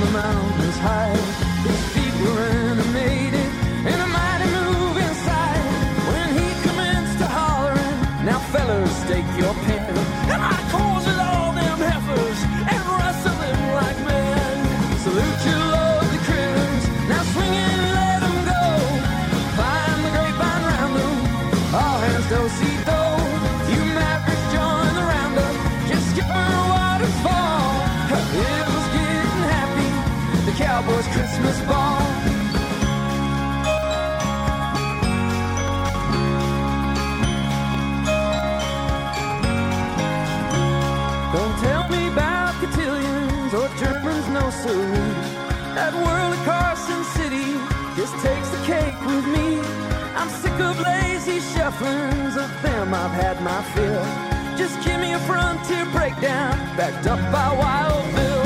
The mountains high. Sick of lazy shufflings, of them I've had my fill. Just give me a frontier breakdown, backed up by Wild Bill.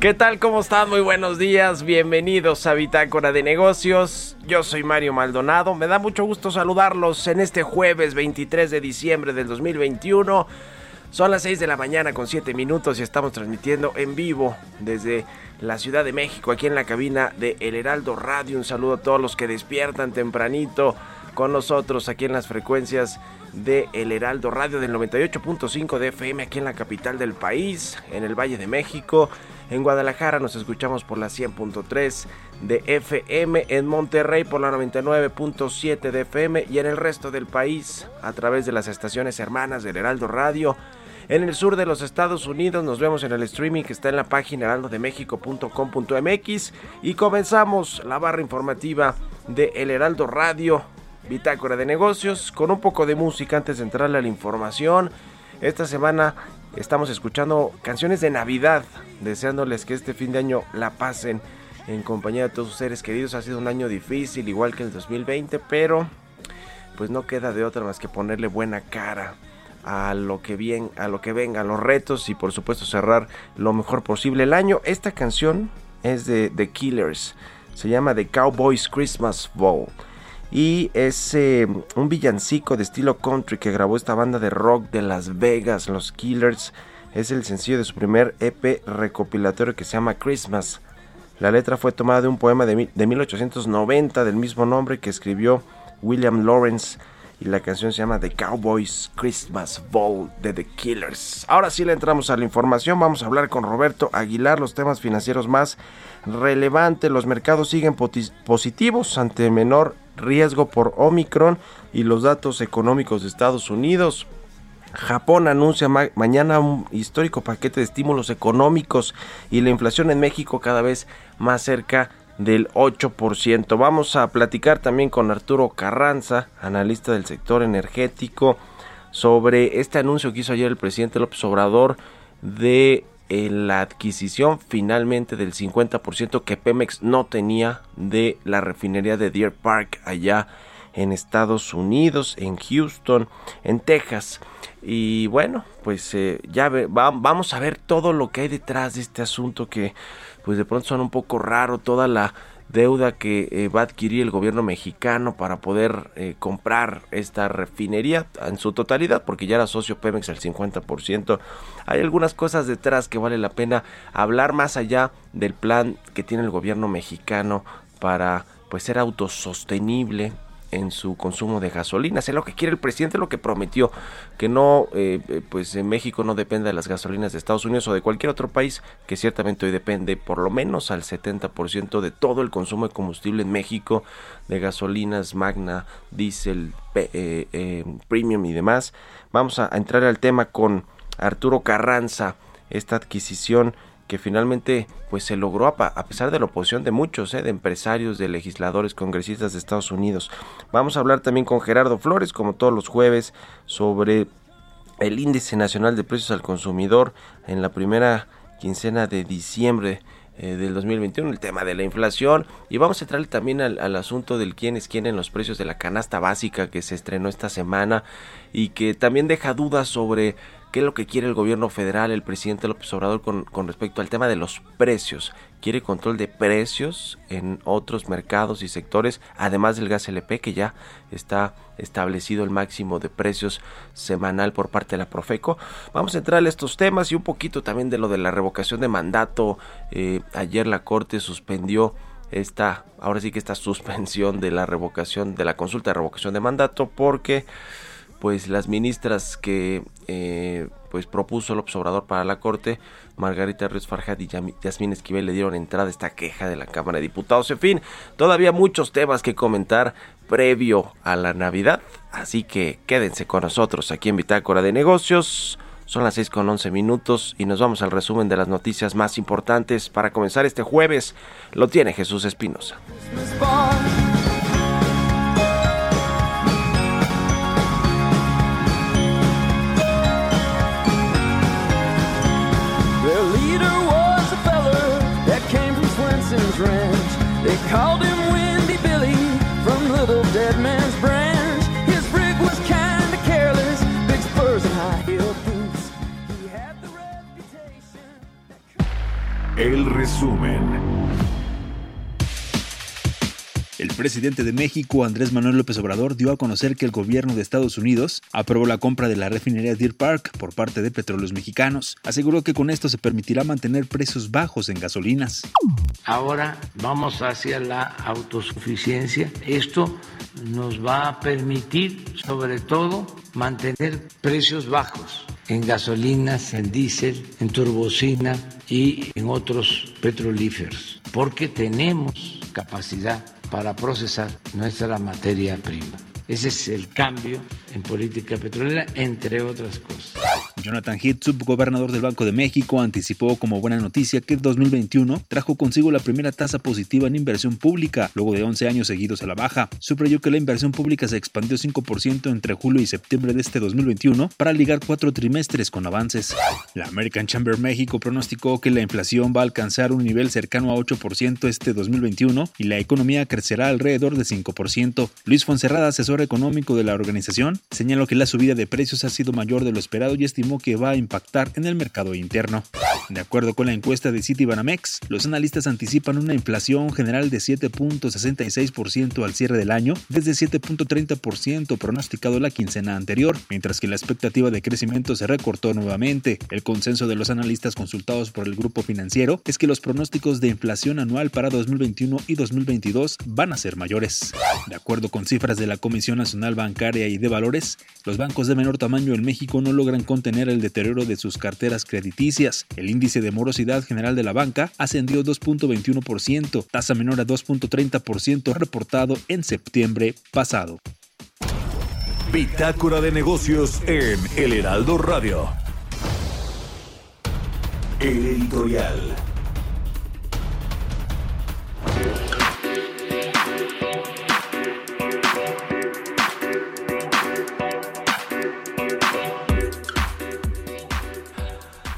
¿Qué tal? ¿Cómo están? Muy buenos días. Bienvenidos a Bitácora de Negocios. Yo soy Mario Maldonado. Me da mucho gusto saludarlos en este jueves 23 de diciembre del 2021. Son las 6 de la mañana con 7 minutos y estamos transmitiendo en vivo desde la Ciudad de México, aquí en la cabina de El Heraldo Radio. Un saludo a todos los que despiertan tempranito con nosotros aquí en las frecuencias de El Heraldo Radio del 98.5 de FM aquí en la capital del país, en el Valle de México, En Guadalajara nos escuchamos por la 100.3 de FM, en Monterrey por la 99.7 de FM y en el resto del país a través de las estaciones hermanas del Heraldo Radio. En el sur de los Estados Unidos nos vemos en el streaming que está en la página heraldodemexico.com.mx y comenzamos la barra informativa de El Heraldo Radio, Bitácora de Negocios, con un poco de música antes de entrarle a la información. Esta semana estamos escuchando canciones de Navidad, deseándoles que este fin de año la pasen en compañía de todos sus seres queridos. Ha sido un año difícil, igual que el 2020, pero pues no queda de otra más que ponerle buena cara a lo que bien, a lo que venga, los retos y por supuesto cerrar lo mejor posible el año. Esta canción es de The Killers, se llama The Cowboys Christmas Ball y es eh, un villancico de estilo country que grabó esta banda de rock de Las Vegas, los Killers. Es el sencillo de su primer EP recopilatorio que se llama Christmas. La letra fue tomada de un poema de, de 1890 del mismo nombre que escribió William Lawrence y la canción se llama The Cowboys Christmas Ball de The Killers. Ahora sí le entramos a la información, vamos a hablar con Roberto Aguilar, los temas financieros más relevantes, los mercados siguen positivos ante menor riesgo por Omicron y los datos económicos de Estados Unidos. Japón anuncia mañana un histórico paquete de estímulos económicos y la inflación en México cada vez más cerca del 8%. Vamos a platicar también con Arturo Carranza, analista del sector energético, sobre este anuncio que hizo ayer el presidente López Obrador de la adquisición finalmente del 50% que Pemex no tenía de la refinería de Deer Park allá en Estados Unidos, en Houston, en Texas. Y bueno, pues eh, ya vamos a ver todo lo que hay detrás de este asunto que pues de pronto suena un poco raro toda la deuda que eh, va a adquirir el gobierno mexicano para poder eh, comprar esta refinería en su totalidad, porque ya era socio Pemex al 50%. Hay algunas cosas detrás que vale la pena hablar más allá del plan que tiene el gobierno mexicano para pues ser autosostenible en su consumo de gasolina. Es lo que quiere el presidente, lo que prometió, que no, eh, eh, pues en México no dependa de las gasolinas de Estados Unidos o de cualquier otro país, que ciertamente hoy depende por lo menos al 70% de todo el consumo de combustible en México, de gasolinas, magna, diésel, eh, premium y demás. Vamos a entrar al tema con Arturo Carranza, esta adquisición que finalmente pues se logró a, pesar de la oposición de muchos, ¿eh? de empresarios, de legisladores, congresistas de Estados Unidos. Vamos a hablar también con Gerardo Flores, como todos los jueves, sobre el índice nacional de precios al consumidor en la primera quincena de diciembre eh, del 2021, el tema de la inflación y vamos a entrarle también al, al, asunto del quién es quién en los precios de la canasta básica que se estrenó esta semana y que también deja dudas sobre qué es lo que quiere el gobierno federal, el presidente López Obrador con, respecto al tema de los precios. Quiere control de precios en otros mercados y sectores, además del gas LP que ya está establecido el máximo de precios semanal por parte de la Profeco. Vamos a entrar a estos temas y un poquito también de lo de la revocación de mandato. Eh, ayer la Corte suspendió esta, ahora sí que esta suspensión de la revocación, de la consulta de revocación de mandato porque pues las ministras que eh, pues propuso el observador para la corte, Margarita Ríos Farjad y Yasmín Esquivel le dieron entrada a esta queja de la Cámara de Diputados. En fin, todavía muchos temas que comentar previo a la Navidad, así que quédense con nosotros aquí en Bitácora de Negocios. Son las 6 con 11 minutos y nos vamos al resumen de las noticias más importantes para comenzar este jueves. Lo tiene Jesús Espinosa. Called him Windy Billy from Little Dead Man's Branch. His rig was kinda careless, big spurs and high heel boots. He had the reputation. That... El resumen. Presidente de México, Andrés Manuel López Obrador, dio a conocer que el gobierno de Estados Unidos aprobó la compra de la refinería Deer Park por parte de Petróleos Mexicanos. Aseguró que con esto se permitirá mantener precios bajos en gasolinas. Ahora vamos hacia la autosuficiencia. Esto nos va a permitir, sobre todo, mantener precios bajos en gasolinas, en diésel, en turbocina y en otros petrolíferos, porque tenemos capacidad para procesar nuestra materia prima. Ese es el cambio en política petrolera, entre otras cosas. Jonathan Heath, subgobernador del Banco de México, anticipó como buena noticia que 2021 trajo consigo la primera tasa positiva en inversión pública, luego de 11 años seguidos a la baja. Subrayó que la inversión pública se expandió 5% entre julio y septiembre de este 2021 para ligar cuatro trimestres con avances. La American Chamber México pronosticó que la inflación va a alcanzar un nivel cercano a 8% este 2021 y la economía crecerá alrededor de 5%. Luis Fonserrada, asesor económico de la organización, señaló que la subida de precios ha sido mayor de lo esperado y estimó que va a impactar en el mercado interno. De acuerdo con la encuesta de Citibanamex, los analistas anticipan una inflación general de 7.66% al cierre del año, desde 7.30% pronosticado la quincena anterior, mientras que la expectativa de crecimiento se recortó nuevamente. El consenso de los analistas consultados por el grupo financiero es que los pronósticos de inflación anual para 2021 y 2022 van a ser mayores. De acuerdo con cifras de la Comisión Nacional Bancaria y de Valores, los bancos de menor tamaño en México no logran contener el deterioro de sus carteras crediticias. El índice de morosidad general de la banca ascendió 2.21%, tasa menor a 2.30% reportado en septiembre pasado. Bitácora de negocios en El Heraldo Radio. El editorial.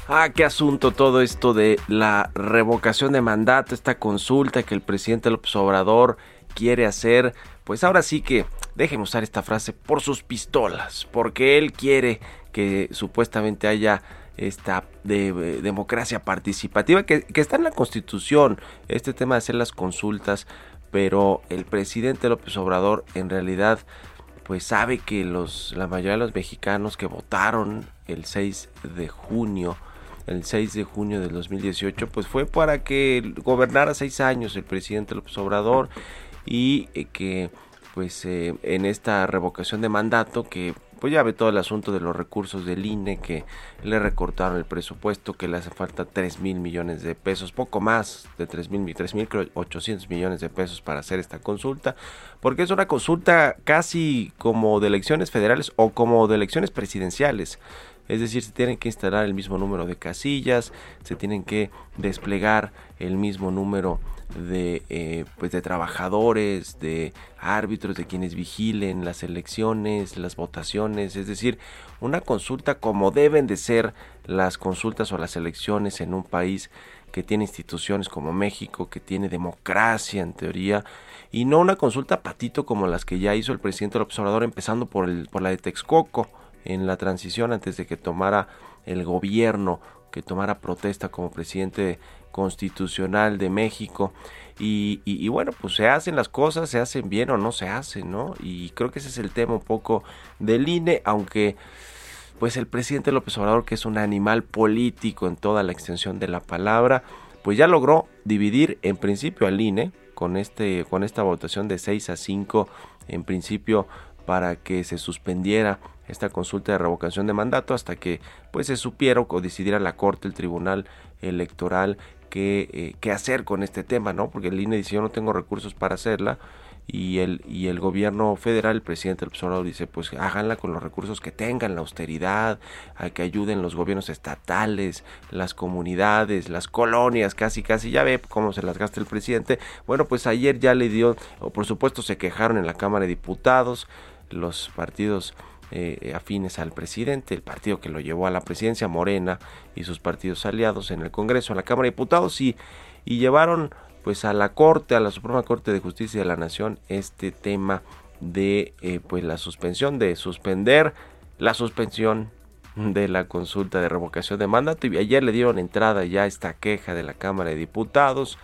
Ah, qué asunto todo esto de la revocación de mandato, esta consulta que el presidente López Obrador quiere hacer. Pues ahora sí que déjenme usar esta frase por sus pistolas, porque él quiere que supuestamente haya esta de, democracia participativa que, que está en la constitución, este tema de hacer las consultas, pero el presidente López Obrador en realidad pues sabe que los, la mayoría de los mexicanos que votaron el 6 de junio el 6 de junio del 2018, pues fue para que gobernara seis años el presidente López Obrador y eh, que pues eh, en esta revocación de mandato que pues ya ve todo el asunto de los recursos del INE que le recortaron el presupuesto que le hace falta 3 mil millones de pesos poco más de 3 mil 3 mil 800 millones de pesos para hacer esta consulta porque es una consulta casi como de elecciones federales o como de elecciones presidenciales es decir, se tienen que instalar el mismo número de casillas, se tienen que desplegar el mismo número de, eh, pues de trabajadores, de árbitros, de quienes vigilen las elecciones, las votaciones, es decir, una consulta como deben de ser las consultas o las elecciones en un país que tiene instituciones como México, que tiene democracia en teoría, y no una consulta patito como las que ya hizo el presidente López Obrador, empezando por, el, por la de Texcoco, en la transición antes de que tomara el gobierno, que tomara protesta como presidente constitucional de México. Y, bueno, pues se hacen las cosas, se hacen bien o no se hacen, ¿no? Y creo que ese es el tema un poco del INE, aunque pues el presidente López Obrador, que es un animal político en toda la extensión de la palabra, pues ya logró dividir en principio al INE con, este, con esta votación de 6 a 5, en principio para que se suspendiera esta consulta de revocación de mandato hasta que pues se supiera o decidiera la Corte, el Tribunal Electoral qué, eh, qué hacer con este tema, ¿no? Porque el INE dice yo no tengo recursos para hacerla y el, y el gobierno federal, el presidente del Obrador dice pues háganla con los recursos que tengan, la austeridad, a que ayuden los gobiernos estatales, las comunidades, las colonias, casi casi ya ve cómo se las gasta el presidente. Bueno, pues ayer ya le dio, o por supuesto se quejaron en la Cámara de Diputados, los partidos eh, afines al presidente, el partido que lo llevó a la presidencia, Morena y sus partidos aliados en el Congreso, en la Cámara de Diputados y, llevaron pues a la Corte, a la Suprema Corte de Justicia de la Nación este tema de eh, pues la suspensión, de suspender la suspensión de la consulta de revocación de mandato. Y ayer le dieron entrada ya esta queja de la Cámara de Diputados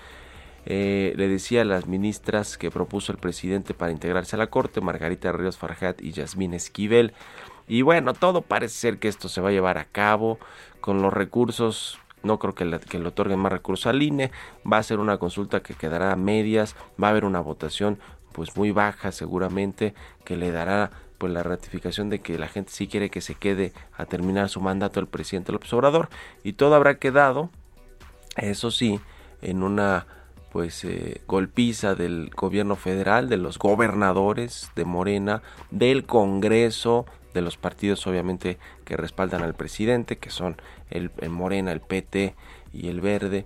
eh, le decía a las ministras que propuso el presidente para integrarse a la Corte, Margarita Ríos Farjat y Yasmín Esquivel. Y bueno, todo parece ser que esto se va a llevar a cabo con los recursos. No creo que le, que otorguen más recursos al INE. Va a ser una consulta que quedará a medias. Va a haber una votación pues muy baja seguramente que le dará pues la ratificación de que la gente sí quiere que se quede a terminar su mandato el presidente López Obrador y todo habrá quedado Eso sí, en una pues eh, golpiza del gobierno federal, de los gobernadores de Morena, del Congreso, de los partidos obviamente que respaldan al presidente, que son el, Morena, el PT y el Verde.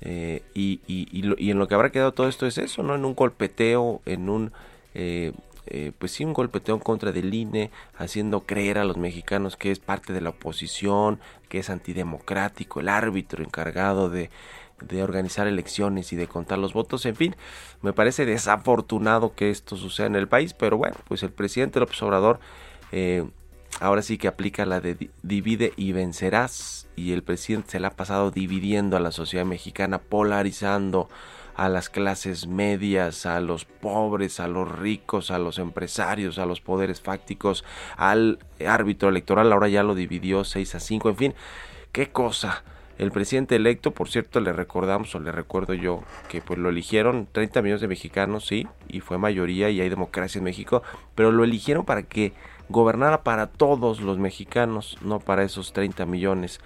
Eh, y, y, en lo que habrá quedado todo esto es eso, ¿no? En un golpeteo, en un... Eh, eh, pues sí, un golpeteo en contra del INE, haciendo creer a los mexicanos que es parte de la oposición, que es antidemocrático, el árbitro encargado de, de organizar elecciones y de contar los votos. En fin, me parece desafortunado que esto suceda en el país, pero bueno, pues el presidente López Obrador eh, ahora sí que aplica la de divide y vencerás y el presidente se la ha pasado dividiendo a la sociedad mexicana, polarizando a las clases medias, a los pobres, a los ricos, a los empresarios, a los poderes fácticos, al árbitro electoral, ahora ya lo dividió 6 a 5, en fin, qué cosa. El presidente electo, por cierto, le recordamos o le recuerdo yo que pues lo eligieron 30 millones de mexicanos, sí, y fue mayoría y hay democracia en México, pero lo eligieron para que gobernara para todos los mexicanos, no para esos 30 millones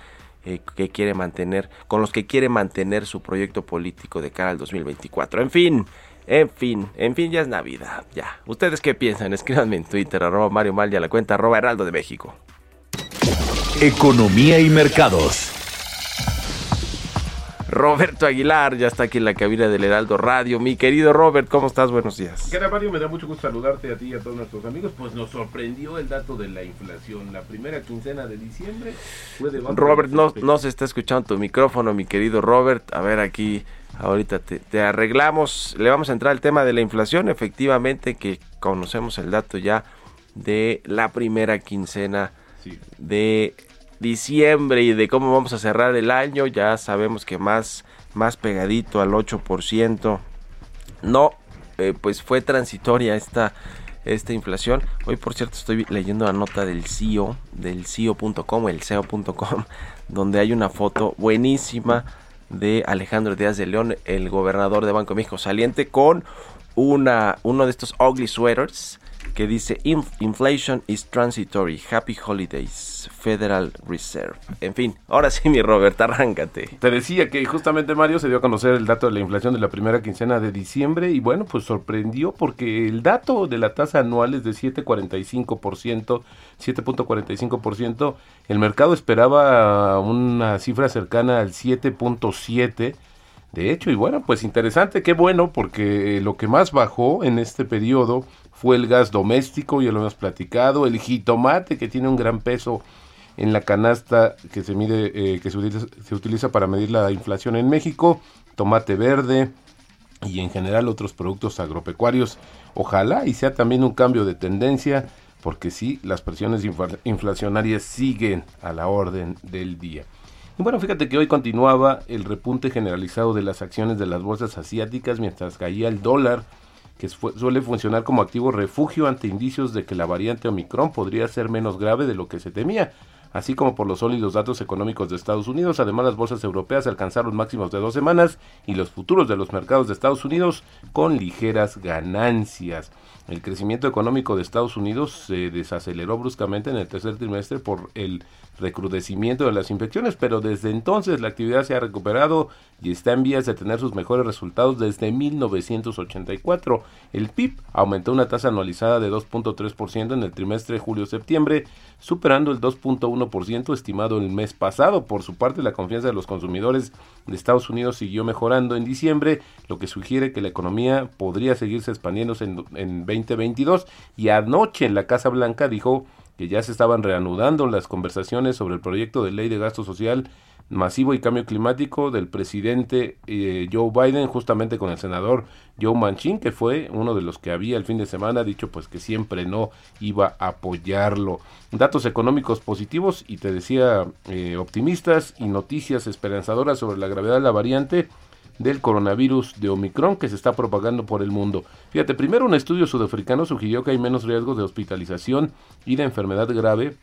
eh, que quiere mantener, con los que quiere mantener su proyecto político de cara al 2024. En fin, en fin, en fin, ya es Navidad, ya. ¿Ustedes qué piensan? Escríbanme en Twitter, arroba Mario Mal a la cuenta arroba Heraldo de México. Economía y mercados. Roberto Aguilar ya está aquí en la cabina del Heraldo Radio. Mi querido Robert, ¿cómo estás? Buenos días. ¿Qué tal, Mario? Me da mucho gusto saludarte a ti y a todos nuestros amigos. Pues nos sorprendió el dato de la inflación. La primera quincena de diciembre fue de... Robert, no, no se está escuchando tu micrófono, mi querido Robert. A ver, aquí ahorita te, te, arreglamos. Le vamos a entrar al tema de la inflación. Efectivamente que conocemos el dato ya de la primera quincena sí. de diciembre y de cómo vamos a cerrar el año, ya sabemos que más, más pegadito al 8%. No, eh, pues fue transitoria esta, esta inflación. Hoy, por cierto, estoy leyendo la nota del CEO, del CEO.com, el CEO.com, donde hay una foto buenísima de Alejandro Díaz de León, el gobernador de Banco de México saliente, con una, uno de estos ugly sweaters que dice Inflation is transitory, Happy Holidays, Federal Reserve. En fin, ahora sí mi Robert, arráncate. Te decía que justamente Mario se dio a conocer el dato de la inflación de la primera quincena de diciembre y bueno, pues sorprendió porque el dato de la tasa anual es de 7.45%, 7.45%, el mercado esperaba una cifra cercana al 7.7%. De hecho, y bueno, pues interesante, qué bueno, porque lo que más bajó en este periodo fue el gas doméstico, ya lo hemos platicado, el jitomate que tiene un gran peso en la canasta que se mide, eh, que se utiliza, se utiliza para medir la inflación en México, tomate verde y en general otros productos agropecuarios. Ojalá y sea también un cambio de tendencia, porque sí, las presiones inflacionarias siguen a la orden del día. Y bueno, fíjate que hoy continuaba el repunte generalizado de las acciones de las bolsas asiáticas mientras caía el dólar que suele funcionar como activo refugio ante indicios de que la variante Omicron podría ser menos grave de lo que se temía, así como por los sólidos datos económicos de Estados Unidos. Además, las bolsas europeas alcanzaron máximos de dos semanas y los futuros de los mercados de Estados Unidos con ligeras ganancias. El crecimiento económico de Estados Unidos se desaceleró bruscamente en el tercer trimestre por el recrudecimiento de las infecciones, pero desde entonces la actividad se ha recuperado y está en vías de tener sus mejores resultados desde 1984. El PIB aumentó una tasa anualizada de 2.3% en el trimestre julio-septiembre, superando el 2.1% estimado el mes pasado. Por su parte, la confianza de los consumidores de Estados Unidos siguió mejorando en diciembre, lo que sugiere que la economía podría seguirse expandiéndose en, en 2022. Y anoche en la Casa Blanca dijo que ya se estaban reanudando las conversaciones sobre el proyecto de ley de gasto social masivo y cambio climático del presidente eh, Joe Biden justamente con el senador Joe Manchin que fue uno de los que había el fin de semana dicho pues que siempre no iba a apoyarlo datos económicos positivos y te decía eh, optimistas y noticias esperanzadoras sobre la gravedad de la variante del coronavirus de Omicron que se está propagando por el mundo. Fíjate, primero un estudio sudafricano sugirió que hay menos riesgo de hospitalización y de enfermedad grave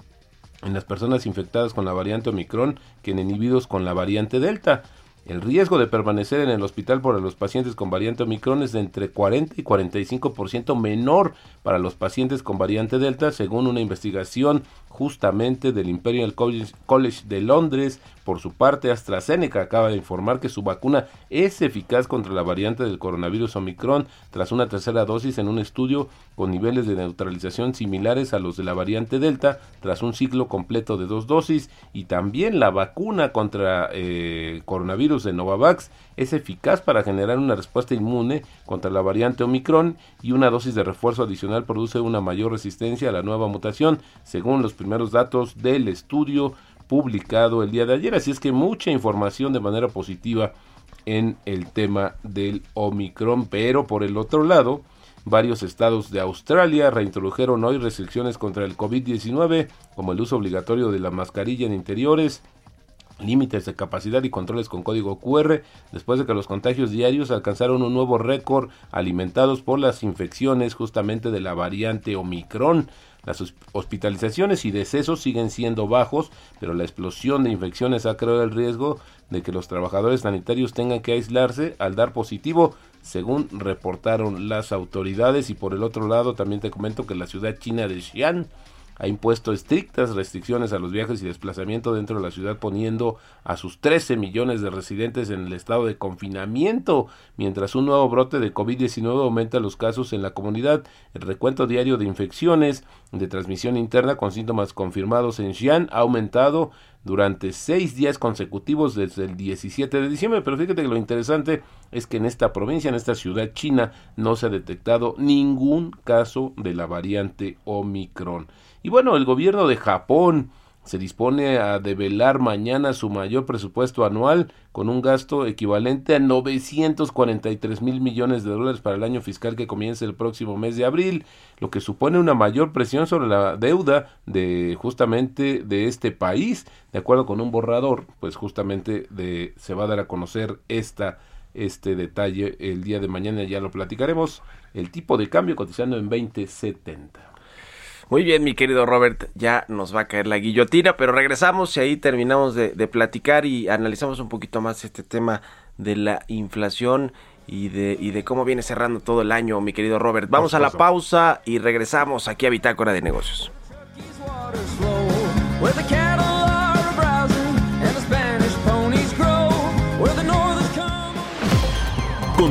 en las personas infectadas con la variante Omicron que en individuos con la variante Delta. El riesgo de permanecer en el hospital por los pacientes con variante Omicron es de entre 40 y 45% menor para los pacientes con variante Delta, según una investigación justamente del Imperial College de Londres. Por su parte, AstraZeneca acaba de informar que su vacuna es eficaz contra la variante del coronavirus Omicron tras una tercera dosis en un estudio con niveles de neutralización similares a los de la variante Delta tras un ciclo completo de dos dosis y también la vacuna contra eh, coronavirus de Novavax es eficaz para generar una respuesta inmune contra la variante Omicron y una dosis de refuerzo adicional produce una mayor resistencia a la nueva mutación según los primeros datos del estudio publicado el día de ayer. Así es que mucha información de manera positiva en el tema del Omicron. Pero por el otro lado, varios estados de Australia reintrodujeron hoy restricciones contra el COVID-19, como el uso obligatorio de la mascarilla en interiores, límites de capacidad y controles con código QR, después de que los contagios diarios alcanzaron un nuevo récord alimentados por las infecciones justamente de la variante Omicron. Las hospitalizaciones y decesos siguen siendo bajos, pero la explosión de infecciones ha creado el riesgo de que los trabajadores sanitarios tengan que aislarse al dar positivo, según reportaron las autoridades. Y por el otro lado, también te comento que la ciudad china de Xi'an ha impuesto estrictas restricciones a los viajes y desplazamiento dentro de la ciudad, poniendo a sus 13 millones de residentes en el estado de confinamiento, mientras un nuevo brote de COVID-19 aumenta los casos en la comunidad. El recuento diario de infecciones de transmisión interna con síntomas confirmados en Xi'an ha aumentado durante seis días consecutivos desde el 17 de diciembre. Pero fíjate que lo interesante es que en esta provincia, en esta ciudad china, no se ha detectado ningún caso de la variante Omicron. Y bueno, el gobierno de Japón se dispone a develar mañana su mayor presupuesto anual con un gasto equivalente a 943 mil millones de dólares para el año fiscal que comienza el próximo mes de abril, lo que supone una mayor presión sobre la deuda de justamente de este país, de acuerdo con un borrador, pues justamente de se va a dar a conocer esta este detalle el día de mañana. Ya lo platicaremos, el tipo de cambio cotizando en 2070. Muy bien, mi querido Robert, ya nos va a caer la guillotina, pero regresamos y ahí terminamos de, platicar y analizamos un poquito más este tema de la inflación y de, y de cómo viene cerrando todo el año, mi querido Robert. Vamos a la pausa y regresamos aquí a Bitácora de Negocios.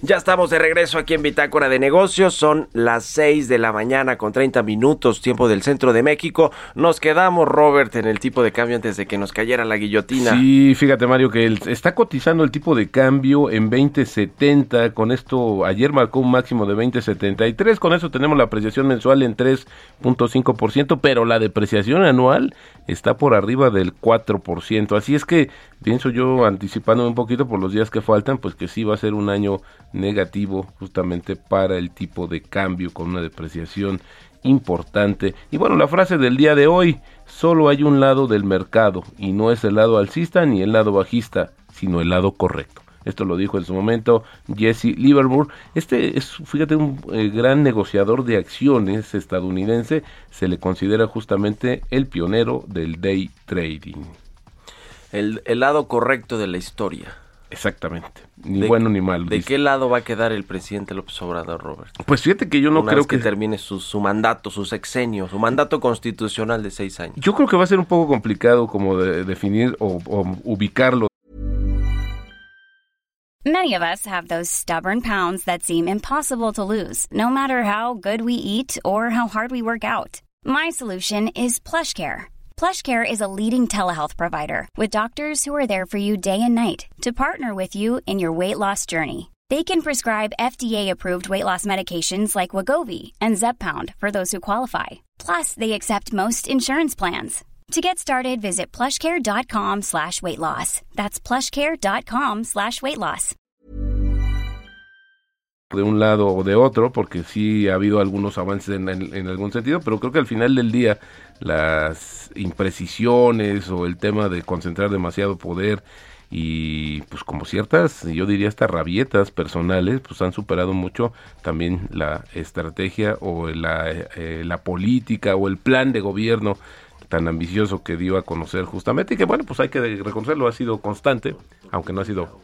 Ya estamos de regreso aquí en Bitácora de Negocios. Son las 6 de la mañana con 30 minutos, tiempo del centro de México. Nos quedamos, Robert, en el tipo de cambio antes de que nos cayera la guillotina. Sí, fíjate, Mario, que está cotizando el tipo de cambio en 2070. Con esto, ayer marcó un máximo de 2073. Con eso tenemos la apreciación mensual en 3.5%, pero la depreciación anual está por arriba del 4%. Así es que pienso yo, anticipando un poquito por los días que faltan, pues que sí va a ser un año negativo justamente para el tipo de cambio con una depreciación importante. Y bueno, la frase del día de hoy, solo hay un lado del mercado y no es el lado alcista ni el lado bajista, sino el lado correcto. Esto lo dijo en su momento Jesse Livermore. Este es, fíjate, un eh, gran negociador de acciones estadounidense. Se le considera justamente el pionero del day trading. el lado correcto de la historia. Exactamente. Ni bueno ni malo. ¿De qué lado va a quedar el presidente López Obrador, Robert? Pues fíjate que yo no creo que... termine su, su, mandato, su sexenio, su mandato constitucional de seis años. Yo creo que va a ser un poco complicado como de definir o, o ubicarlo. Many of us have those stubborn pounds that seem impossible to lose, no matter how good we eat or how hard we work out. My solution is PlushCare. PlushCare is a leading telehealth provider with doctors who are there for you day and night to partner with you in your weight loss journey. They can prescribe FDA-approved weight loss medications like Wagovi and Zepbound for those who qualify. Plus, they accept most insurance plans. To get started, visit plushcare.com slash weight loss. That's plushcare.com slash weight loss. de un lado o de otro, porque sí ha habido algunos avances en, en- en algún sentido, pero creo que al final del día las imprecisiones o el tema de concentrar demasiado poder y pues como ciertas, yo diría hasta rabietas personales, pues han superado mucho también la estrategia o la, eh, la política o el plan de gobierno tan ambicioso que dio a conocer justamente y que bueno, pues hay que reconocerlo, ha sido constante, aunque no ha sido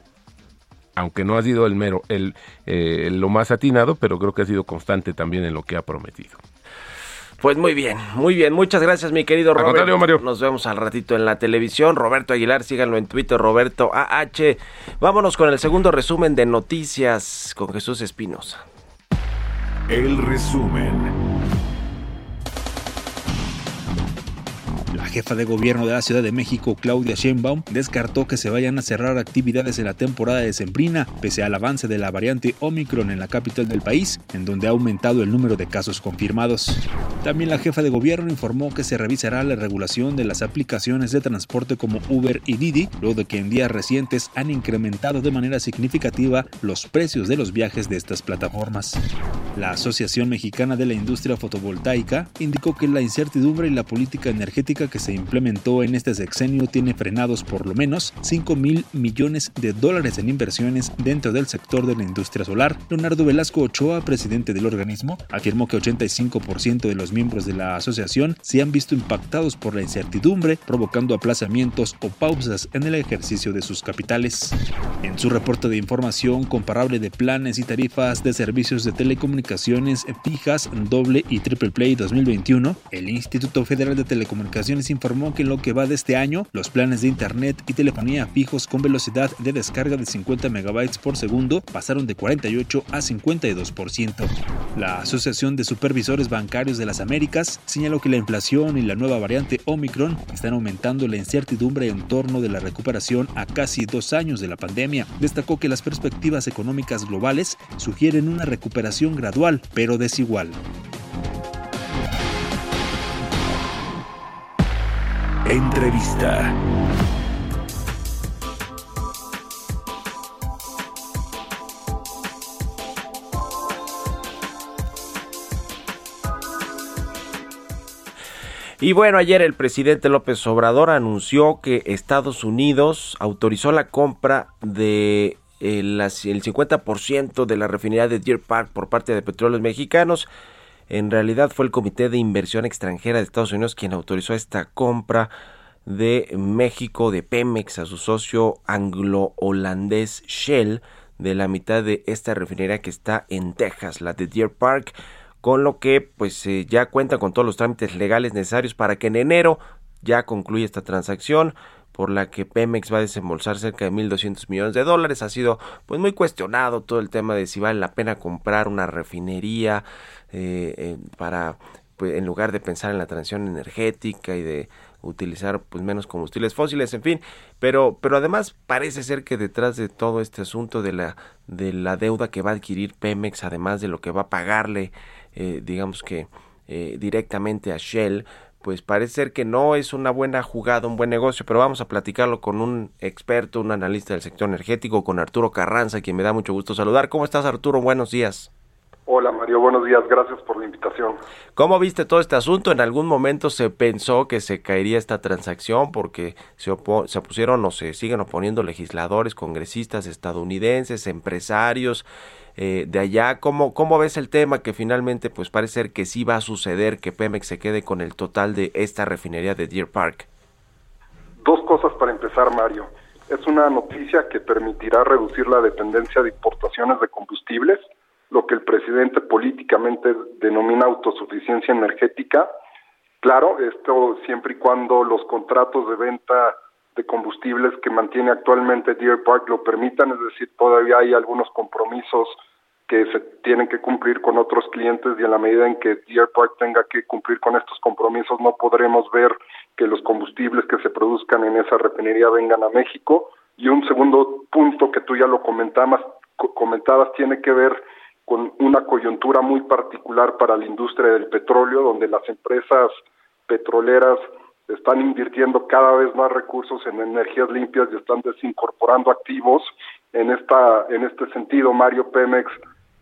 aunque no ha sido el mero, el, eh, lo más atinado, pero creo que ha sido constante también en lo que ha prometido. Pues muy bien, muy bien. Muchas gracias, mi querido Al Roberto. Mario. Nos vemos al ratito en la televisión. Roberto Aguilar, síganlo en Twitter, Roberto AH. Vámonos con el segundo resumen de noticias con Jesús Espinosa. El resumen. La jefa de gobierno de la Ciudad de México, Claudia Sheinbaum, descartó que se vayan a cerrar actividades en la temporada de Sembrina, pese al avance de la variante Omicron en la capital del país, en donde ha aumentado el número de casos confirmados. También la jefa de gobierno informó que se revisará la regulación de las aplicaciones de transporte como Uber y Didi, luego de que en días recientes han incrementado de manera significativa los precios de los viajes de estas plataformas. La Asociación Mexicana de la Industria Fotovoltaica indicó que la incertidumbre y la política energética que se implementó en este sexenio tiene frenados por lo menos 5 mil millones de dólares en inversiones dentro del sector de la industria solar. Leonardo Velasco Ochoa, presidente del organismo, afirmó que 85% de los miembros de la asociación se han visto impactados por la incertidumbre, provocando aplazamientos o pausas en el ejercicio de sus capitales. En su reporte de información comparable de planes y tarifas de servicios de telecomunicaciones fijas, doble y triple play 2021, el Instituto Federal de Telecomunicaciones informó que en lo que va de este año, los planes de internet y telefonía fijos con velocidad de descarga de 50 megabytes por segundo pasaron de 48 a 52%. La Asociación de Supervisores Bancarios de las Américas señaló que la inflación y la nueva variante Omicron están aumentando la incertidumbre en torno de la recuperación a casi dos años de la pandemia. Destacó que las perspectivas económicas globales sugieren una recuperación gradual pero desigual. Entrevista. Y bueno, ayer el presidente López Obrador anunció que Estados Unidos autorizó la compra de eh, el 50% de la refinería de Deer Park por parte de Petróleos Mexicanos. En realidad fue el Comité de Inversión Extranjera de Estados Unidos quien autorizó esta compra de México de Pemex a su socio anglo-holandés Shell de la mitad de esta refinería que está en Texas, la de Deer Park, con lo que pues eh, ya cuenta con todos los trámites legales necesarios para que en enero ya concluya esta transacción por la que Pemex va a desembolsar cerca de 1.200 millones de dólares. Ha sido pues muy cuestionado todo el tema de si vale la pena comprar una refinería eh, eh, para pues, en lugar de pensar en la transición energética y de utilizar pues menos combustibles fósiles, en fin, pero pero además parece ser que detrás de todo este asunto de la de la deuda que va a adquirir Pemex, además de lo que va a pagarle, eh, digamos que eh, directamente a Shell, pues parece ser que no es una buena jugada, un buen negocio, pero vamos a platicarlo con un experto, un analista del sector energético, con Arturo Carranza, quien me da mucho gusto saludar. ¿Cómo estás, Arturo? Buenos días. Hola Mario, buenos días, gracias por la invitación. ¿Cómo viste todo este asunto? ¿En algún momento se pensó que se caería esta transacción porque se, opo- se opusieron o se siguen oponiendo legisladores, congresistas estadounidenses, empresarios eh, de allá? ¿Cómo, ¿Cómo ves el tema que finalmente pues parece ser que sí va a suceder que Pemex se quede con el total de esta refinería de Deer Park? Dos cosas para empezar, Mario. Es una noticia que permitirá reducir la dependencia de importaciones de combustibles, lo que el presidente políticamente denomina autosuficiencia energética. Claro, esto siempre y cuando los contratos de venta de combustibles que mantiene actualmente Deer Park lo permitan, es decir, todavía hay algunos compromisos que se tienen que cumplir con otros clientes y en la medida en que Deer Park tenga que cumplir con estos compromisos no podremos ver que los combustibles que se produzcan en esa refinería vengan a México. Y un segundo punto que tú ya lo comentabas, co- comentabas tiene que ver con una coyuntura muy particular para la industria del petróleo, donde las empresas petroleras están invirtiendo cada vez más recursos en energías limpias y están desincorporando activos. En esta en este sentido, Mario Pemex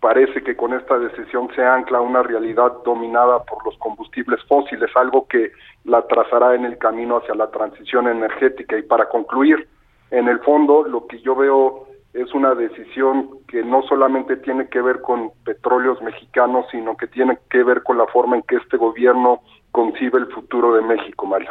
parece que con esta decisión se ancla una realidad dominada por los combustibles fósiles, algo que la trazará en el camino hacia la transición energética. Y para concluir, en el fondo lo que yo veo es una decisión que no solamente tiene que ver con petróleos mexicanos, sino que tiene que ver con la forma en que este gobierno concibe el futuro de México, Mario.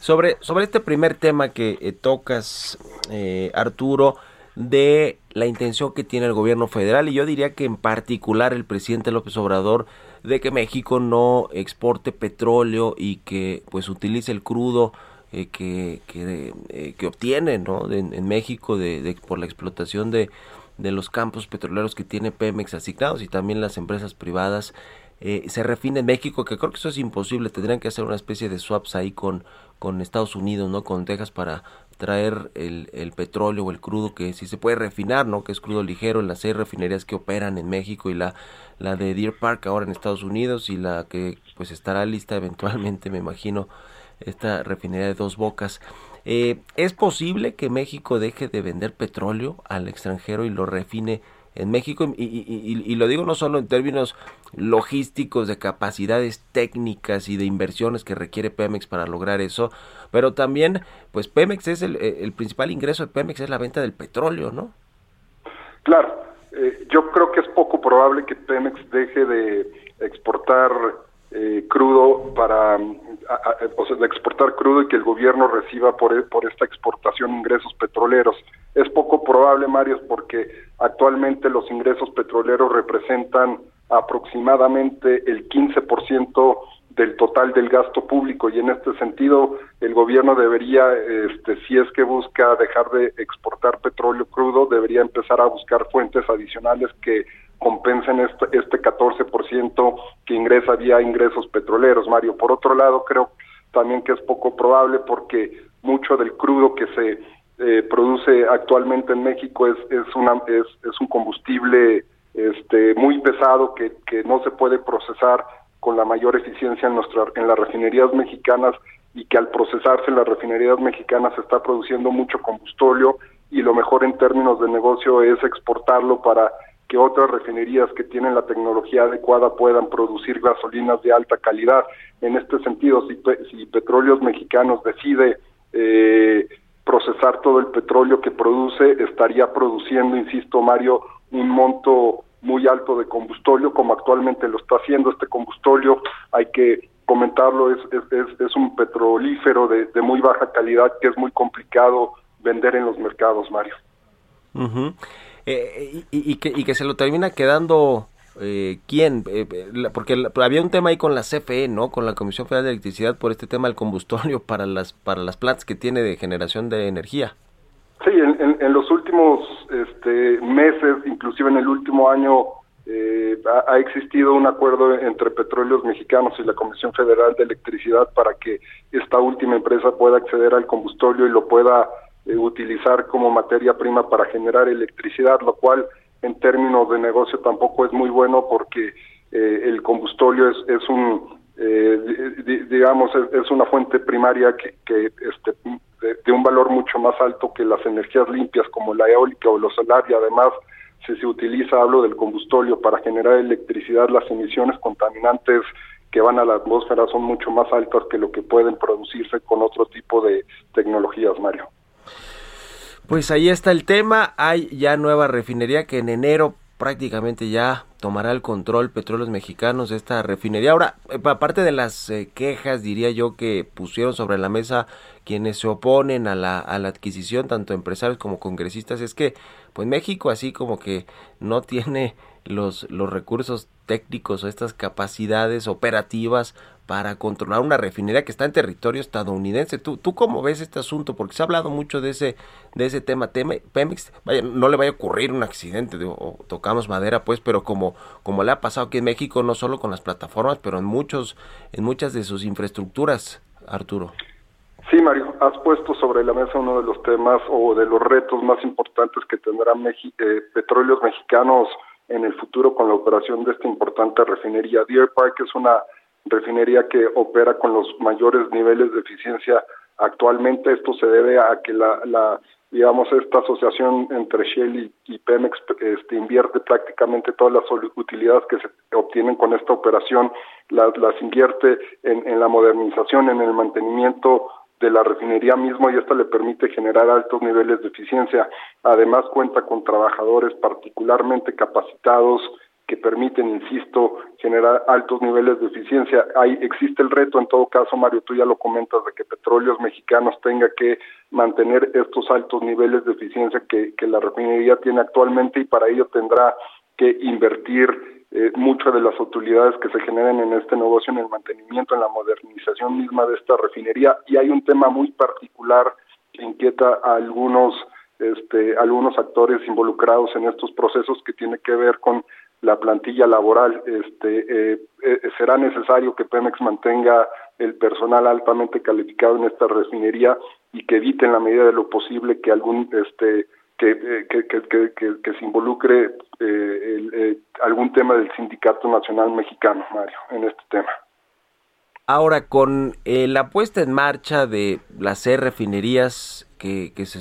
Sobre, sobre este primer tema que eh, tocas, eh, Arturo, de la intención que tiene el gobierno federal y yo diría que en particular el presidente López Obrador de que México no exporte petróleo y que pues utilice el crudo eh, que, que, eh, que, obtiene ¿no? en, México de, por la explotación de, de los campos petroleros que tiene Pemex asignados y también las empresas privadas eh, se refine en México, que creo que eso es imposible, tendrían que hacer una especie de swaps ahí con, con Estados Unidos, ¿no? Con Texas para traer el, el petróleo o el crudo que sí se puede refinar, ¿no? Que es crudo ligero en las seis refinerías que operan en México y la, la de Deer Park ahora en Estados Unidos y la que pues estará lista eventualmente, me imagino, esta refinería de dos bocas. Eh, ¿Es posible que México deje de vender petróleo al extranjero y lo refine en México y, lo digo no solo en términos logísticos de capacidades técnicas y de inversiones que requiere Pemex para lograr eso, pero también pues Pemex es el, el principal ingreso de Pemex es la venta del petróleo, ¿no? Claro, eh, yo creo que es poco probable que Pemex deje de exportar eh, crudo para, o sea, de exportar crudo y que el gobierno reciba por, por esta exportación ingresos petroleros. Es poco probable, Mario, porque actualmente los ingresos petroleros representan aproximadamente el 15% del total del gasto público y en este sentido el gobierno debería, este, si es que busca dejar de exportar petróleo crudo, debería empezar a buscar fuentes adicionales que compensen este, este 14% que ingresa vía ingresos petroleros, Mario. Por otro lado, creo también que es poco probable porque mucho del crudo que se eh, produce actualmente en México es, es, una, es, un combustible este, muy pesado que, que no se puede procesar con la mayor eficiencia en, nuestra, en las refinerías mexicanas y que al procesarse en las refinerías mexicanas está produciendo mucho combustóleo y lo mejor en términos de negocio es exportarlo para que otras refinerías que tienen la tecnología adecuada puedan producir gasolinas de alta calidad. En este sentido, si, si Petróleos Mexicanos decide eh, procesar todo el petróleo que produce, estaría produciendo, insisto, Mario, un monto muy alto de combustóleo, como actualmente lo está haciendo este combustóleo, hay que comentarlo, es, es, es un petrolífero de, de, muy baja calidad que es muy complicado vender en los mercados, Mario. Eh, y, que, y que se lo termina quedando eh, quién, eh, porque había un tema ahí con la CFE, ¿no? Con la Comisión Federal de Electricidad por este tema del combustóleo para las para las plantas que tiene de generación de energía. Sí, en, los últimos este, meses, inclusive en el último año, eh, ha, existido un acuerdo entre Petróleos Mexicanos y la Comisión Federal de Electricidad para que esta última empresa pueda acceder al combustóleo y lo pueda utilizar como materia prima para generar electricidad, lo cual en términos de negocio tampoco es muy bueno porque eh, el combustóleo es, es un eh, digamos es, una fuente primaria que, que este de, un valor mucho más alto que las energías limpias como la eólica o lo solar y además si se utiliza hablo del combustóleo para generar electricidad las emisiones contaminantes que van a la atmósfera son mucho más altas que lo que pueden producirse con otro tipo de tecnologías Mario pues ahí está el tema. Hay ya nueva refinería que en enero prácticamente ya tomará el control Petróleos Mexicanos de esta refinería. Ahora, eh, aparte de las eh, quejas, diría yo, que pusieron sobre la mesa quienes se oponen a la, a la adquisición, tanto empresarios como congresistas, es que pues México así como que no tiene los, los recursos técnicos o estas capacidades operativas para controlar una refinería que está en territorio estadounidense. ¿Tú, ¿Tú cómo ves este asunto? Porque se ha hablado mucho de ese, de ese tema. Pemex, vaya, no le vaya a ocurrir un accidente, o tocamos madera, pues, pero como, como le ha pasado aquí en México, no solo con las plataformas, pero en, muchos, en muchas de sus infraestructuras, Arturo. Sí, Mario, has puesto sobre la mesa uno de los temas o de los retos más importantes que tendrán eh, petróleos mexicanos en el futuro con la operación de esta importante refinería. Deer Park es una refinería que opera con los mayores niveles de eficiencia actualmente. Esto se debe a que la, la digamos, esta asociación entre Shell y, Pemex este, invierte prácticamente todas las utilidades que se obtienen con esta operación, las, las invierte en, en la modernización, en el mantenimiento de la refinería mismo y esto le permite generar altos niveles de eficiencia. Además cuenta con trabajadores particularmente capacitados que permiten, insisto, generar altos niveles de eficiencia. Ahí existe el reto, en todo caso, Mario, tú ya lo comentas, de que Petróleos Mexicanos tenga que mantener estos altos niveles de eficiencia que, que la refinería tiene actualmente y para ello tendrá que invertir eh, muchas de las utilidades que se generan en este negocio, en el mantenimiento, en la modernización misma de esta refinería. Y hay un tema muy particular que inquieta a algunos, este, algunos actores involucrados en estos procesos que tiene que ver con la plantilla laboral. Este, eh, eh, será necesario que Pemex mantenga el personal altamente calificado en esta refinería y que evite en la medida de lo posible que algún este que, que, que, que se involucre eh, algún tema del Sindicato Nacional Mexicano, Mario, en este tema. Ahora, con la puesta en marcha de las refinerías que, que se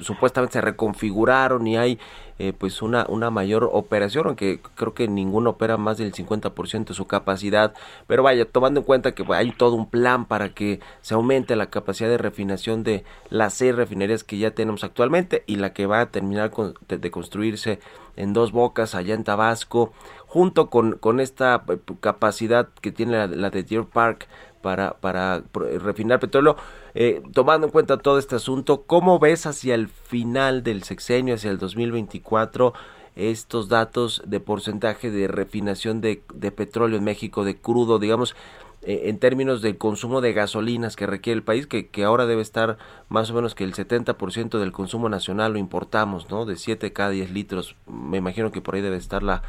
supuestamente se reconfiguraron y hay eh, pues una, una mayor operación, aunque creo que ninguno opera más del 50% de su capacidad, pero vaya, tomando en cuenta que hay todo un plan para que se aumente la capacidad de refinación de las seis refinerías que ya tenemos actualmente y la que va a terminar de, construirse en dos bocas allá en Tabasco, junto con, con esta eh, capacidad que tiene la, la de Deer Park para, para refinar petróleo. Eh, tomando en cuenta todo este asunto, ¿cómo ves hacia el final del sexenio, hacia el 2024, estos datos de porcentaje de refinación de, petróleo en México, de crudo, digamos, eh, en términos del consumo de gasolinas que requiere el país, que, que ahora debe estar más o menos que el 70% del consumo nacional lo importamos, ¿no? De 7 cada 10 litros, me imagino que por ahí debe estar la,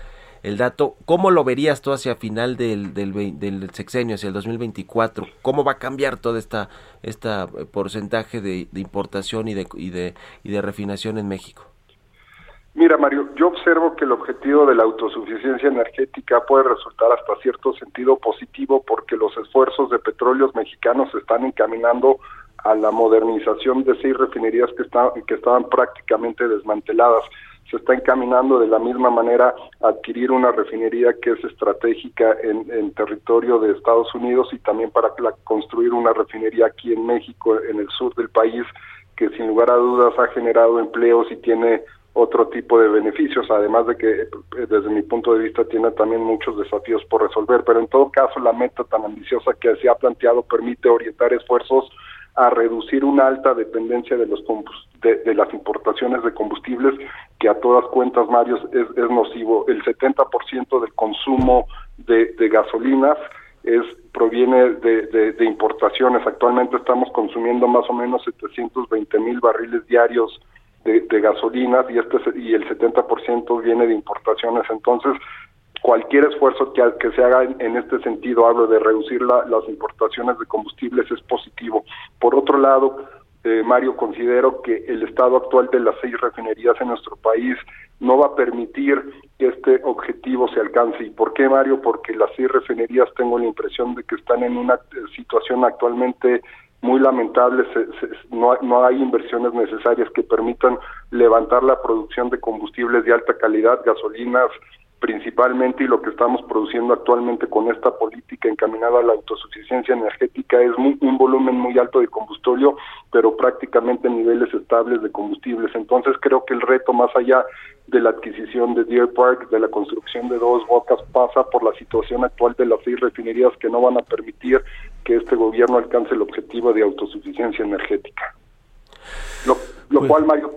el dato. ¿Cómo lo verías tú hacia final del, del, sexenio, hacia el 2024? ¿Cómo va a cambiar todo esta, esta eh, porcentaje de, importación y de, y, de, y de refinación en México? Mira, Mario, yo observo que el objetivo de la autosuficiencia energética puede resultar hasta cierto sentido positivo porque los esfuerzos de petróleos mexicanos se están encaminando a la modernización de seis refinerías que, están, que estaban prácticamente desmanteladas se está encaminando de la misma manera a adquirir una refinería que es estratégica en, territorio de Estados Unidos y también para construir una refinería aquí en México, en el sur del país, que sin lugar a dudas ha generado empleos y tiene otro tipo de beneficios, además de que eh, desde mi punto de vista tiene también muchos desafíos por resolver, pero en todo caso la meta tan ambiciosa que se ha planteado permite orientar esfuerzos a reducir una alta dependencia de los de, las importaciones de combustibles que a todas cuentas Mario es, es nocivo. El 70% del consumo de, gasolinas es proviene de, de, importaciones. Actualmente estamos consumiendo más o menos 720 mil barriles diarios de, gasolinas y este y el 70% viene de importaciones. Entonces cualquier esfuerzo que, se haga en, este sentido, hablo de reducir las importaciones de combustibles, es positivo. Por otro lado, eh, Mario, considero que el estado actual de las seis refinerías en nuestro país no va a permitir que este objetivo se alcance. ¿Y por qué, Mario? Porque las seis refinerías tengo la impresión de que están en una situación actualmente muy lamentable, no, no hay inversiones necesarias que permitan levantar la producción de combustibles de alta calidad, gasolinas, principalmente y lo que estamos produciendo actualmente con esta política encaminada a la autosuficiencia energética es un volumen muy alto de combustible, pero prácticamente niveles estables de combustibles. Entonces creo que el reto más allá de la adquisición de Deer Park, de la construcción de dos bocas, pasa por la situación actual de las seis refinerías que no van a permitir que este gobierno alcance el objetivo de autosuficiencia energética. Lo, pues cual, Mario,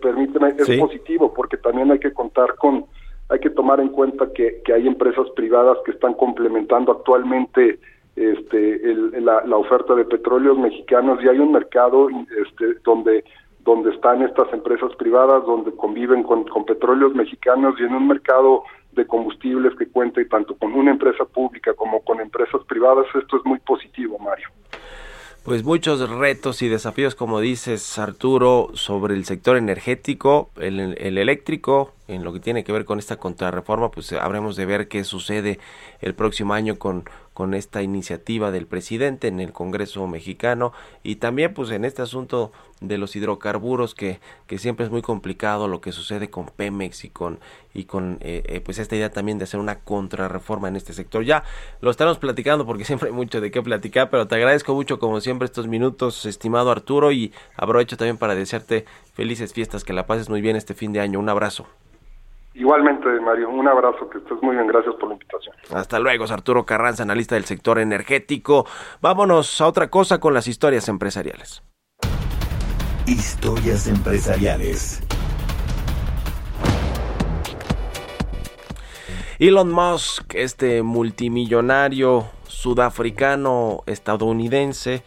permíteme, es positivo porque también hay que contar con hay que tomar en cuenta que, hay empresas privadas que están complementando actualmente este, la, la, oferta de petróleos mexicanos y hay un mercado este, donde donde están estas empresas privadas, donde conviven con, con petróleos mexicanos y en un mercado de combustibles que cuenta tanto con una empresa pública como con empresas privadas, esto es muy positivo, Mario. Pues muchos retos y desafíos, como dices Arturo, sobre el sector energético, el, el eléctrico, en lo que tiene que ver con esta contrarreforma, pues habremos de ver qué sucede el próximo año con, con esta iniciativa del presidente en el Congreso mexicano y también pues en este asunto de los hidrocarburos que, que siempre es muy complicado lo que sucede con Pemex y con y con eh, eh, pues esta idea también de hacer una contrarreforma en este sector. Ya lo estamos platicando porque siempre hay mucho de qué platicar pero te agradezco mucho como siempre estos minutos estimado Arturo y aprovecho también para desearte felices fiestas que la pases muy bien este fin de año. Un abrazo Igualmente, Mario, un abrazo, que estés muy bien, gracias por la invitación. Hasta luego, Arturo Carranza, analista del sector energético. Vámonos a otra cosa con las historias empresariales. Historias empresariales. Elon Musk, este multimillonario sudafricano estadounidense,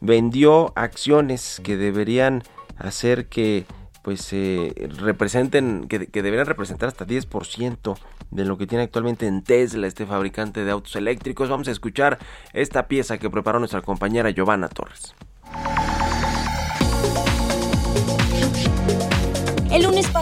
vendió acciones que deberían hacer que pues eh, representen, que, que, deberían representar hasta 10% de lo que tiene actualmente en Tesla, este fabricante de autos eléctricos. Vamos a escuchar esta pieza que preparó nuestra compañera Giovanna Torres.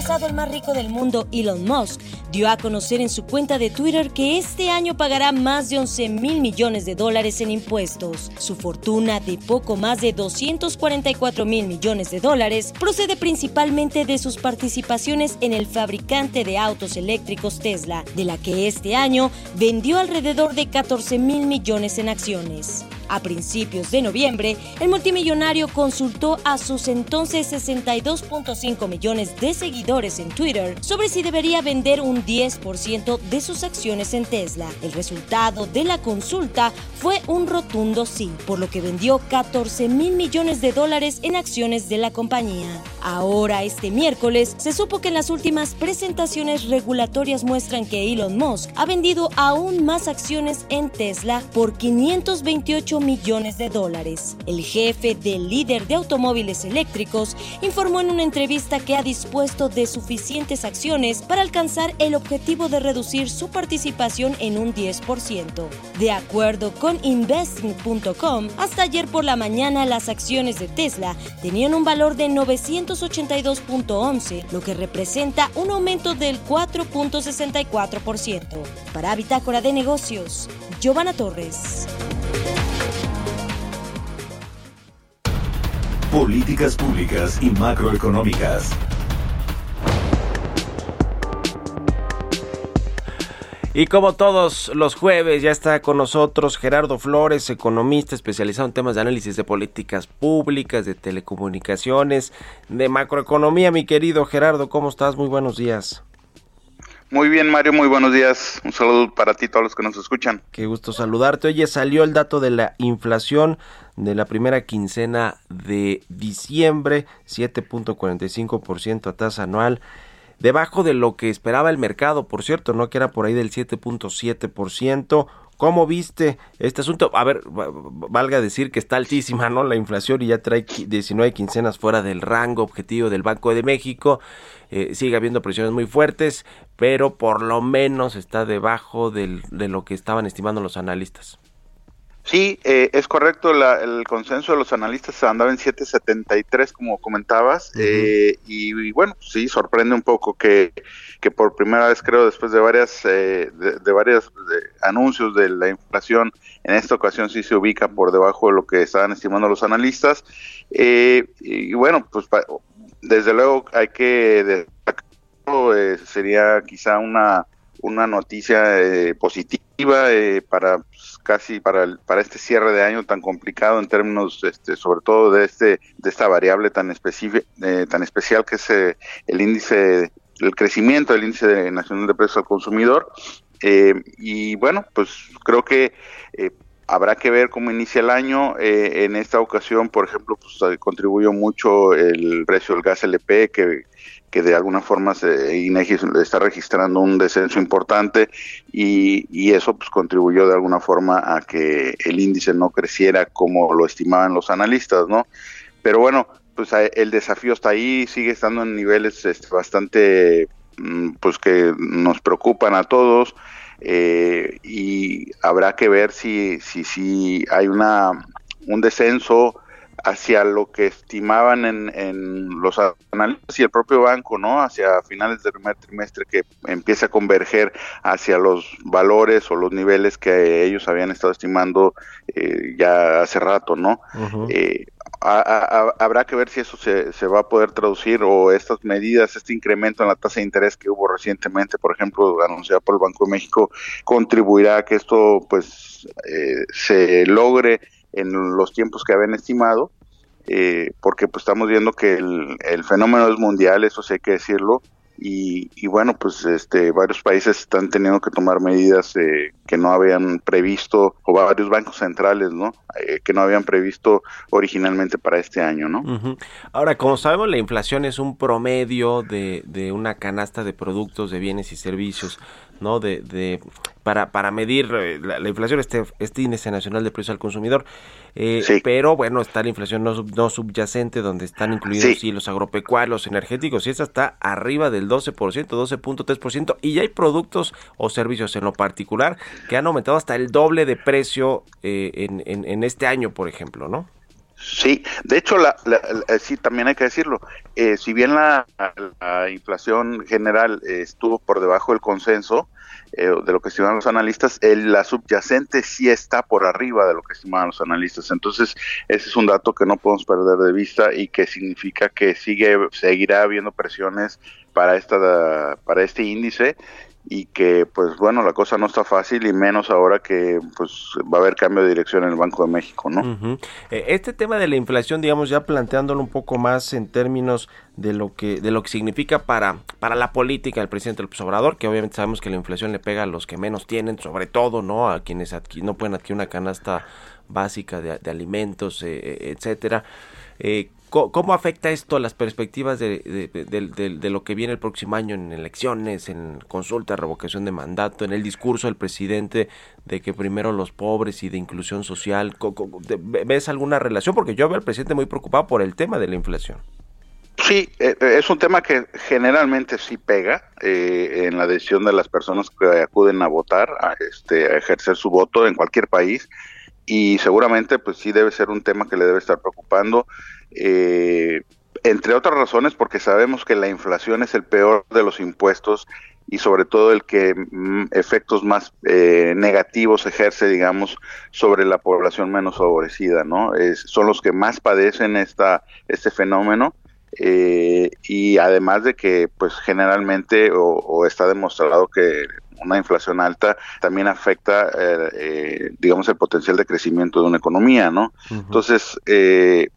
El más rico del mundo, Elon Musk, dio a conocer en su cuenta de Twitter que este año pagará más de 11 mil millones de dólares en impuestos. Su fortuna de poco más de 244 mil millones de dólares procede principalmente de sus participaciones en el fabricante de autos eléctricos Tesla, de la que este año vendió alrededor de 14 mil millones en acciones. A principios de noviembre, el multimillonario consultó a sus entonces 62.5 millones de seguidores en Twitter sobre si debería vender un 10% de sus acciones en Tesla. El resultado de la consulta fue un rotundo sí, por lo que vendió 14 mil millones de dólares en acciones de la compañía. Ahora, este miércoles, se supo que en las últimas presentaciones regulatorias muestran que Elon Musk ha vendido aún más acciones en Tesla por 528 millones de dólares. El jefe del líder de automóviles eléctricos informó en una entrevista que ha dispuesto de suficientes acciones para alcanzar el objetivo de reducir su participación en un 10%. De acuerdo con investing.com, hasta ayer por la mañana las acciones de Tesla tenían un valor de 982.11, lo que representa un aumento del 4.64%. Para Bitácora de Negocios, Giovanna Torres. Políticas públicas y macroeconómicas. Y como todos los jueves, ya está con nosotros Gerardo Flores, economista especializado en temas de análisis de políticas públicas, de telecomunicaciones, de macroeconomía. Mi querido Gerardo, ¿cómo estás? Muy buenos días. Muy bien, Mario, muy buenos días. Un saludo para ti, todos los que nos escuchan. Qué gusto saludarte. Oye, salió el dato de la inflación de la primera quincena de diciembre, 7.45% a tasa anual debajo de lo que esperaba el mercado, por cierto, ¿no? Que era por ahí del 7.7%. ¿Cómo viste este asunto? A ver, valga decir que está altísima, ¿no? La inflación y ya trae 19 quincenas fuera del rango objetivo del Banco de México. Eh, sigue habiendo presiones muy fuertes, pero por lo menos está debajo de lo que estaban estimando los analistas. Sí, eh, es correcto, la, el consenso de los analistas andaba en 7.73, como comentabas, eh, y, bueno, sí, sorprende un poco que, que por primera vez, creo, después de varias eh, de, varios anuncios de la inflación, en esta ocasión sí se ubica por debajo de lo que estaban estimando los analistas. y bueno, pues desde luego hay que sería quizá una, una noticia positiva para pues, casi para, para este cierre de año tan complicado en términos, este, sobre todo de este de esta variable tan específica, eh, tan especial que es eh, el índice, el crecimiento del índice nacional de precios al consumidor. Eh, y bueno, pues creo que habrá que ver cómo inicia el año. en esta ocasión, por ejemplo, pues contribuyó mucho el precio del gas LP que de alguna forma se, INEGI está registrando un descenso importante y, eso pues contribuyó de alguna forma a que el índice no creciera como lo estimaban los analistas, ¿no? Pero bueno, pues el desafío está ahí, sigue estando en niveles este, bastante, mm, pues que nos preocupan a todos eh, y habrá que ver si, si, si hay una un descenso hacia lo que estimaban en, en, los analistas y el propio banco, ¿no? Hacia finales del primer trimestre que empieza a converger hacia los valores o los niveles que ellos habían estado estimando eh, ya hace rato, ¿no? eh, habrá que ver si eso se, se, va a poder traducir o estas medidas, este incremento en la tasa de interés que hubo recientemente, por ejemplo, anunciada por el Banco de México, contribuirá a que esto pues eh, se logre en los tiempos que habían estimado, eh, porque pues estamos viendo que el, el, fenómeno es mundial, eso sí hay que decirlo, y, bueno, pues este, varios países están teniendo que tomar medidas eh, que no habían previsto, o varios bancos centrales, ¿no? Eh, que no habían previsto originalmente para este año, ¿no? Ahora, como sabemos, la inflación es un promedio de, de una canasta de productos, de bienes y servicios. ¿No? De, de, para, para medir eh, la, inflación, este, este índice nacional de precios al consumidor. Eh, pero bueno, está la inflación no, no subyacente, donde están incluidos sí. los agropecuarios, los energéticos, y esa está arriba del 12%, 12.3%, y ya hay productos o servicios en lo particular que han aumentado hasta el doble de precio eh, en, en, en este año, por ejemplo, ¿no? Sí, de hecho, la, la, la, sí, también hay que decirlo, eh, si bien la, inflación general eh, estuvo por debajo del consenso eh, de lo que estimaban los analistas, el, la subyacente sí está por arriba de lo que estimaban los analistas. Entonces, ese es un dato que no podemos perder de vista y que significa que sigue seguirá habiendo presiones para esta para este índice y que pues bueno la cosa no está fácil y menos ahora que pues va a haber cambio de dirección en el Banco de México no uh este tema de la inflación digamos ya planteándolo un poco más en términos de lo que de lo que significa para para la política del presidente López Obrador que obviamente sabemos que la inflación le pega a los que menos tienen sobre todo no a quienes no pueden adquirir una canasta básica de, de alimentos eh, etcétera. Eh, ¿Cómo afecta esto a las perspectivas de, de, de, de, lo que viene el próximo año en elecciones, en consulta, revocación de mandato, en el discurso del presidente de que primero los pobres y de inclusión social? ¿Ves alguna relación? Porque yo veo al presidente muy preocupado por el tema de la inflación. Sí, es un tema que generalmente sí pega eh, en la decisión de las personas que acuden a votar, a, este, a ejercer su voto en cualquier país y seguramente pues sí debe ser un tema que le debe estar preocupando eh, entre otras razones porque sabemos que la inflación es el peor de los impuestos y sobre todo el que mm, efectos más eh, negativos ejerce, digamos, sobre la población menos favorecida, ¿no? Es, son los que más padecen esta, este fenómeno eh, y además de que, pues, generalmente o, o está demostrado que una inflación alta también afecta, eh, eh, digamos, el potencial de crecimiento de una economía, ¿no? Uh -huh. Entonces, eh,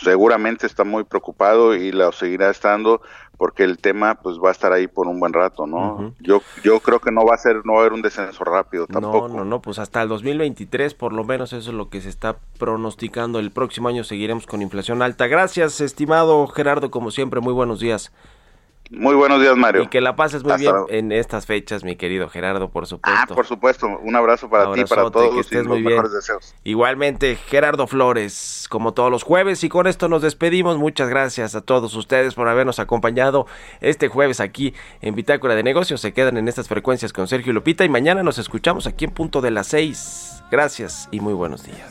seguramente está muy preocupado y lo seguirá estando porque el tema pues va a estar ahí por un buen rato, ¿no? Uh -huh. Yo yo creo que no va a ser no va a haber un descenso rápido tampoco. No, no, no, pues hasta el 2023 por lo menos eso es lo que se está pronosticando. El próximo año seguiremos con inflación alta. Gracias, estimado Gerardo, como siempre, muy buenos días. Muy buenos días, Mario. Y que la pases muy Hasta bien luego. en estas fechas, mi querido Gerardo, por supuesto. Ah, por supuesto. Un abrazo para Abrazote, ti, para todos que estés muy bien. deseos. Igualmente, Gerardo Flores, como todos los jueves. Y con esto nos despedimos. Muchas gracias a todos ustedes por habernos acompañado este jueves aquí en Bitácora de Negocios. Se quedan en estas frecuencias con Sergio Lupita y mañana nos escuchamos aquí en punto de las seis. Gracias y muy buenos días.